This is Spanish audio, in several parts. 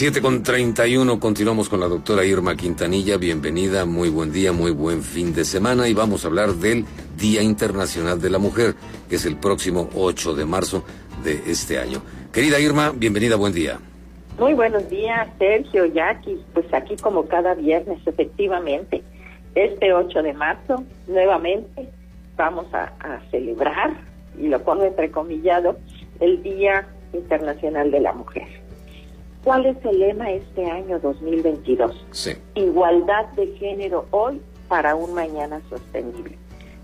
7 con 31, continuamos con la doctora Irma Quintanilla. Bienvenida, muy buen día, muy buen fin de semana y vamos a hablar del Día Internacional de la Mujer, que es el próximo 8 de marzo de este año. Querida Irma, bienvenida, buen día. Muy buenos días, Sergio, Jackie. Pues aquí como cada viernes, efectivamente, este 8 de marzo, nuevamente vamos a, a celebrar, y lo pongo entrecomillado, el Día Internacional de la Mujer. ¿Cuál es el lema este año 2022? Sí. Igualdad de género hoy para un mañana sostenible.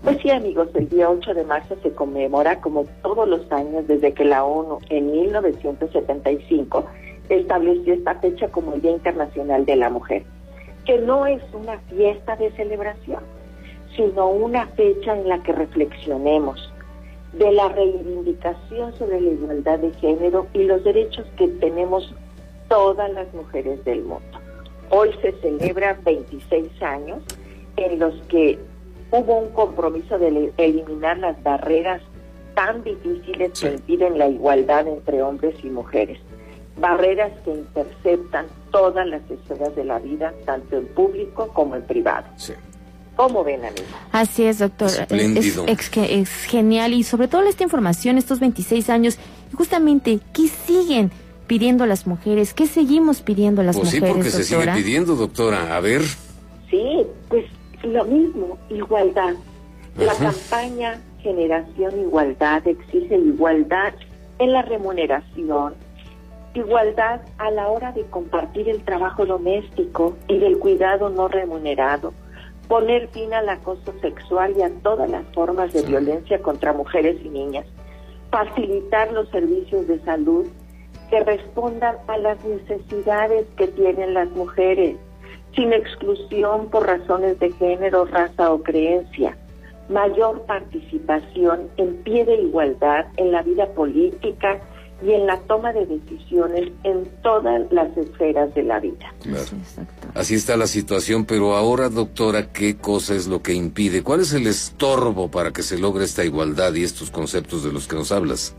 Pues sí, amigos, el día 8 de marzo se conmemora como todos los años desde que la ONU en 1975 estableció esta fecha como el Día Internacional de la Mujer, que no es una fiesta de celebración, sino una fecha en la que reflexionemos de la reivindicación sobre la igualdad de género y los derechos que tenemos todas las mujeres del mundo. Hoy se celebran 26 años en los que hubo un compromiso de eliminar las barreras tan difíciles que impiden la igualdad entre hombres y mujeres. Barreras que interceptan todas las esferas de la vida, tanto en público como en privado. Sí. ¿Cómo ven, amigo? Así es, doctor. Espléndido. Es, es, es genial y sobre todo esta información, estos 26 años, justamente, ¿qué siguen? Pidiendo las mujeres? ¿Qué seguimos pidiendo las pues mujeres? sí, porque se sigue pidiendo, doctora. A ver. Sí, pues lo mismo, igualdad. La campaña Generación Igualdad exige igualdad en la remuneración, igualdad a la hora de compartir el trabajo doméstico y del cuidado no remunerado, poner fin al acoso sexual y a todas las formas de violencia contra mujeres y niñas, facilitar los servicios de salud que respondan a las necesidades que tienen las mujeres, sin exclusión por razones de género, raza o creencia, mayor participación en pie de igualdad en la vida política y en la toma de decisiones en todas las esferas de la vida. Claro. Así está la situación, pero ahora, doctora, ¿qué cosa es lo que impide? ¿Cuál es el estorbo para que se logre esta igualdad y estos conceptos de los que nos hablas?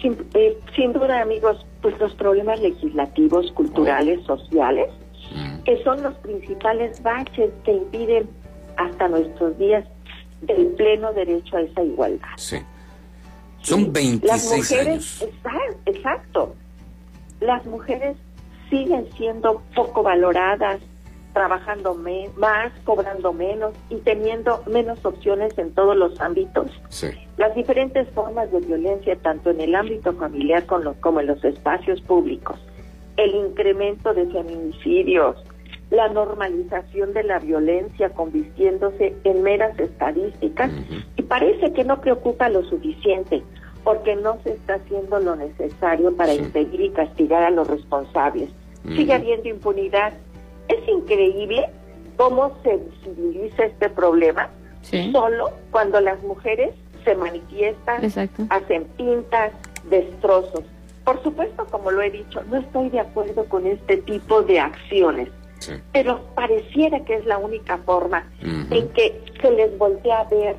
Sin, eh, sin, duda, amigos, pues los problemas legislativos, culturales, sociales, mm. que son los principales baches que impiden hasta nuestros días el pleno derecho a esa igualdad. Sí. Son 26 Las mujeres, años. Exacto. Las mujeres siguen siendo poco valoradas, trabajando me más, cobrando menos y teniendo menos opciones en todos los ámbitos. Sí. Las diferentes formas de violencia, tanto en el ámbito familiar como en los espacios públicos, el incremento de feminicidios, la normalización de la violencia convirtiéndose en meras estadísticas uh -huh. y parece que no preocupa lo suficiente porque no se está haciendo lo necesario para sí. impedir y castigar a los responsables. Uh -huh. Sigue habiendo impunidad es increíble cómo se visibiliza este problema sí. solo cuando las mujeres se manifiestan, Exacto. hacen pintas, destrozos. Por supuesto, como lo he dicho, no estoy de acuerdo con este tipo de acciones, sí. pero pareciera que es la única forma uh -huh. en que se les voltea a ver.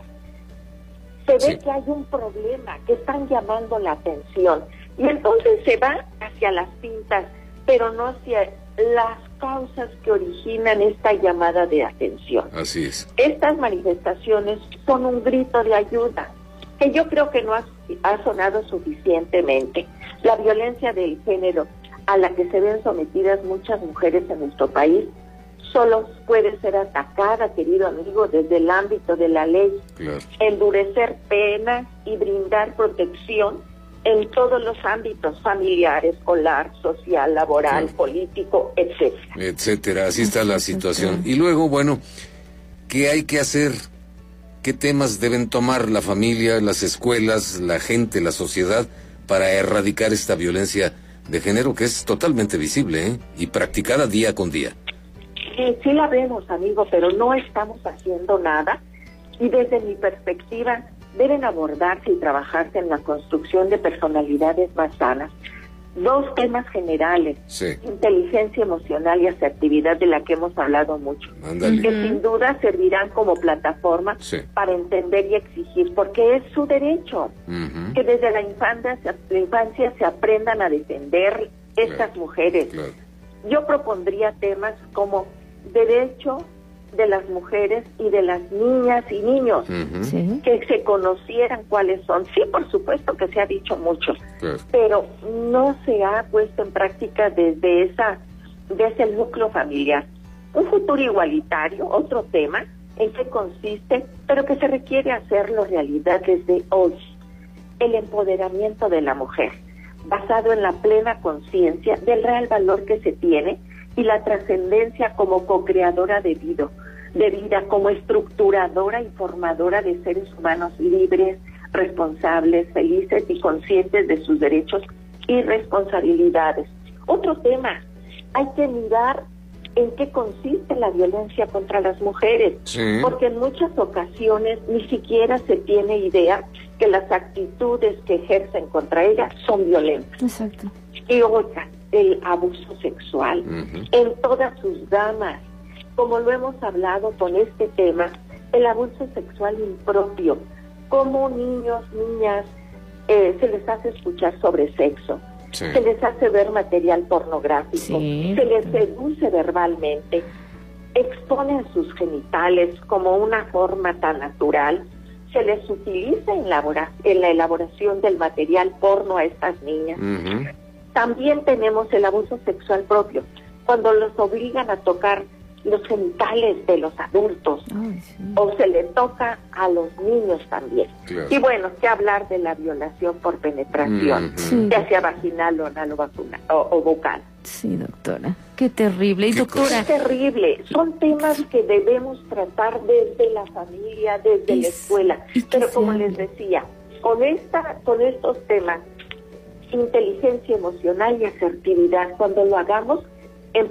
Se ve Sí. que hay un problema, que están llamando la atención. Y entonces se va hacia las pintas, pero no hacia las causas que originan esta llamada de atención. Así es. Estas manifestaciones son un grito de ayuda que yo creo que no ha, ha, sonado suficientemente. La violencia del género a la que se ven sometidas muchas mujeres en nuestro país solo puede ser atacada, querido amigo, desde el ámbito de la ley. Claro. Endurecer penas y brindar protección en todos los ámbitos, familiar, escolar, social, laboral, Claro. político, etcétera. etcétera. Así está la situación. Y luego, bueno, ¿qué hay que hacer? ¿Qué temas deben tomar la familia, las escuelas, la gente, la sociedad para erradicar esta violencia de género que es totalmente visible ¿eh? y practicada día con día? Sí, sí la vemos, amigo, pero no estamos haciendo nada. Y desde mi perspectiva, deben abordarse y trabajarse en la construcción de personalidades más sanas. Dos temas generales, inteligencia emocional y asertividad de la que hemos hablado mucho, que sin duda servirán como plataforma para entender y exigir, porque es su derecho, que desde la infancia, la infancia se aprendan a defender estas mujeres. Yo propondría temas como derecho de las mujeres y de las niñas y niños, que se conocieran cuáles son. Sí, por supuesto que se ha dicho mucho, pero no se ha puesto en práctica desde esa desde el núcleo familiar. Un futuro igualitario, otro tema, en qué consiste, pero que se requiere hacerlo realidad desde hoy. El empoderamiento de la mujer, basado en la plena conciencia del real valor que se tiene y la trascendencia como co-creadora de vida, de vida, como estructuradora y formadora de seres humanos libres, responsables, felices y conscientes de sus derechos y responsabilidades. Otro tema, hay que mirar en qué consiste la violencia contra las mujeres, porque en muchas ocasiones ni siquiera se tiene idea que las actitudes que ejercen contra ellas son violentas. Exacto. Y otra, el abuso sexual en todas sus gamas. Como lo hemos hablado con este tema, el abuso sexual impropio, como niños, niñas, eh, se les hace escuchar sobre sexo, se les hace ver material pornográfico, se les seduce verbalmente, exponen sus genitales como una forma tan natural, se les utiliza en la, en la elaboración del material porno a estas niñas. También tenemos el abuso sexual propio, cuando los obligan a tocar los genitales de los adultos o se le toca a los niños también. Y bueno, que hablar de la violación por penetración, ya sea vaginal o anal o, vocal. Sí, doctora. Qué terrible. Y doctora. Qué terrible. Son temas que debemos tratar desde la familia, desde la escuela. Pero como les decía, con esta, con estos temas inteligencia emocional y asertividad. Cuando lo hagamos,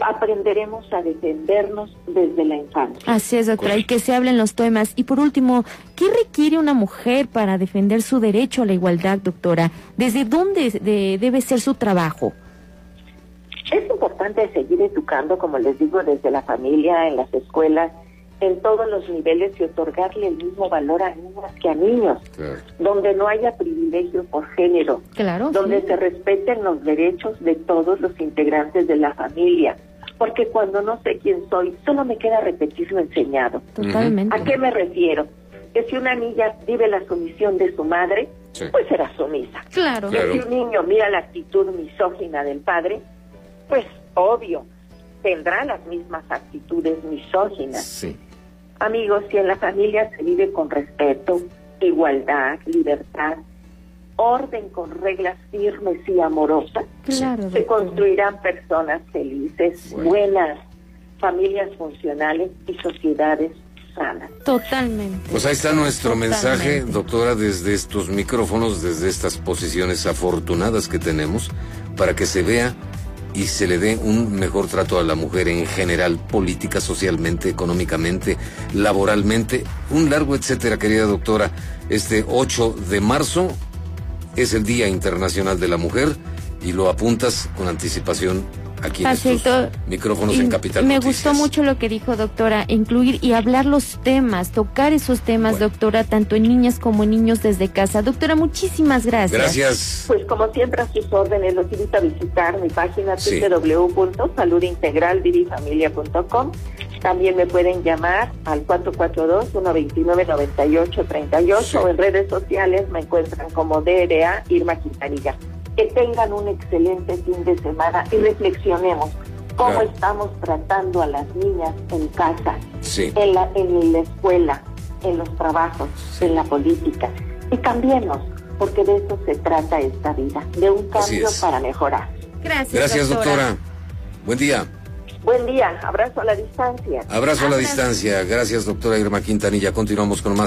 aprenderemos a defendernos desde la infancia. Así es, doctora, y que se hablen los temas. Y por último, ¿qué requiere una mujer para defender su derecho a la igualdad, doctora? ¿Desde dónde debe ser su trabajo? Es importante seguir educando, como les digo, desde la familia, en las escuelas, en todos los niveles y otorgarle el mismo valor a niñas que a niños, donde no haya privilegio por género, donde se respeten los derechos de todos los integrantes de la familia, porque cuando no sé quién soy, solo me queda repetir lo enseñado. Totalmente. ¿A qué me refiero? Que si una niña vive la sumisión de su madre, pues será sumisa. Claro. Que si un niño mira la actitud misógina del padre, pues obvio, tendrá las mismas actitudes misóginas. Sí. Amigos, si en la familia se vive con respeto, igualdad, libertad, orden con reglas firmes y amorosas, se construirán personas felices, buenas, familias funcionales y sociedades sanas. Totalmente. Pues ahí está nuestro mensaje, doctora, desde estos micrófonos, desde estas posiciones afortunadas que tenemos, para que se vea y se le dé un mejor trato a la mujer en general, política, socialmente, económicamente, laboralmente, un largo etcétera, querida doctora. Este 8 de marzo es el Día Internacional de la Mujer y lo apuntas con anticipación aquí en micrófonos en Capital Me gustó mucho lo que dijo, doctora, incluir y hablar los temas, tocar esos temas, doctora, tanto en niñas como en niños desde casa. Doctora, muchísimas gracias. Gracias. Pues como siempre a sus órdenes, los invito a visitar mi página sí. www.saludintegralvidifamilia.com. También me pueden llamar al 442-129-9838 o en redes sociales me encuentran como DRA Irma Quintanilla que tengan un excelente fin de semana y reflexionemos cómo estamos tratando a las niñas en casa, en, la, en la escuela, en los trabajos, en la política. Y cambiemos, porque de eso se trata esta vida, de un cambio para mejorar. Gracias, Gracias doctora. Buen día. Buen día, abrazo a la distancia. Abrazo a la distancia. Gracias, doctora Irma Quintanilla. Continuamos con más.